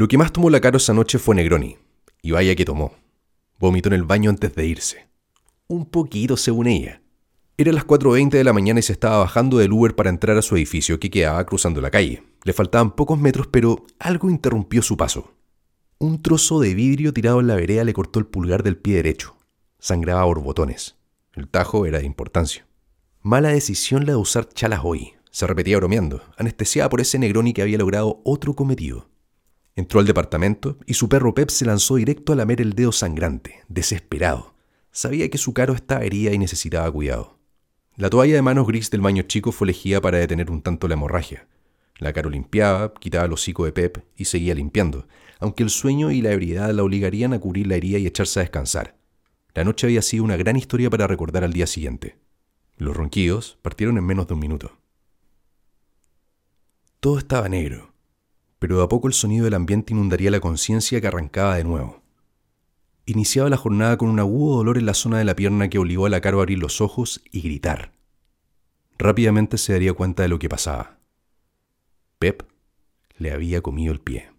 Lo que más tomó la Caro esa noche fue Negroni. Y vaya que tomó. Vomitó en el baño antes de irse. Un poquito, según ella. Era las 4.20 de la mañana y se estaba bajando del Uber para entrar a su edificio que quedaba cruzando la calle. Le faltaban pocos metros, pero algo interrumpió su paso. Un trozo de vidrio tirado en la vereda le cortó el pulgar del pie derecho. Sangraba borbotones. El tajo era de importancia. Mala decisión la de usar chalas hoy. Se repetía bromeando, anestesiada por ese Negroni que había logrado otro cometido. Entró al departamento y su perro Pep se lanzó directo a lamer el dedo sangrante, desesperado. Sabía que su caro estaba herida y necesitaba cuidado. La toalla de manos gris del baño chico fue elegida para detener un tanto la hemorragia. La caro limpiaba, quitaba el hocico de Pep y seguía limpiando, aunque el sueño y la ebriedad la obligarían a cubrir la herida y echarse a descansar. La noche había sido una gran historia para recordar al día siguiente. Los ronquidos partieron en menos de un minuto. Todo estaba negro, pero de a poco el sonido del ambiente inundaría la conciencia que arrancaba de nuevo. Iniciaba la jornada con un agudo dolor en la zona de la pierna que obligó a la caro a abrir los ojos y gritar. Rápidamente se daría cuenta de lo que pasaba. Pep le había comido el pie.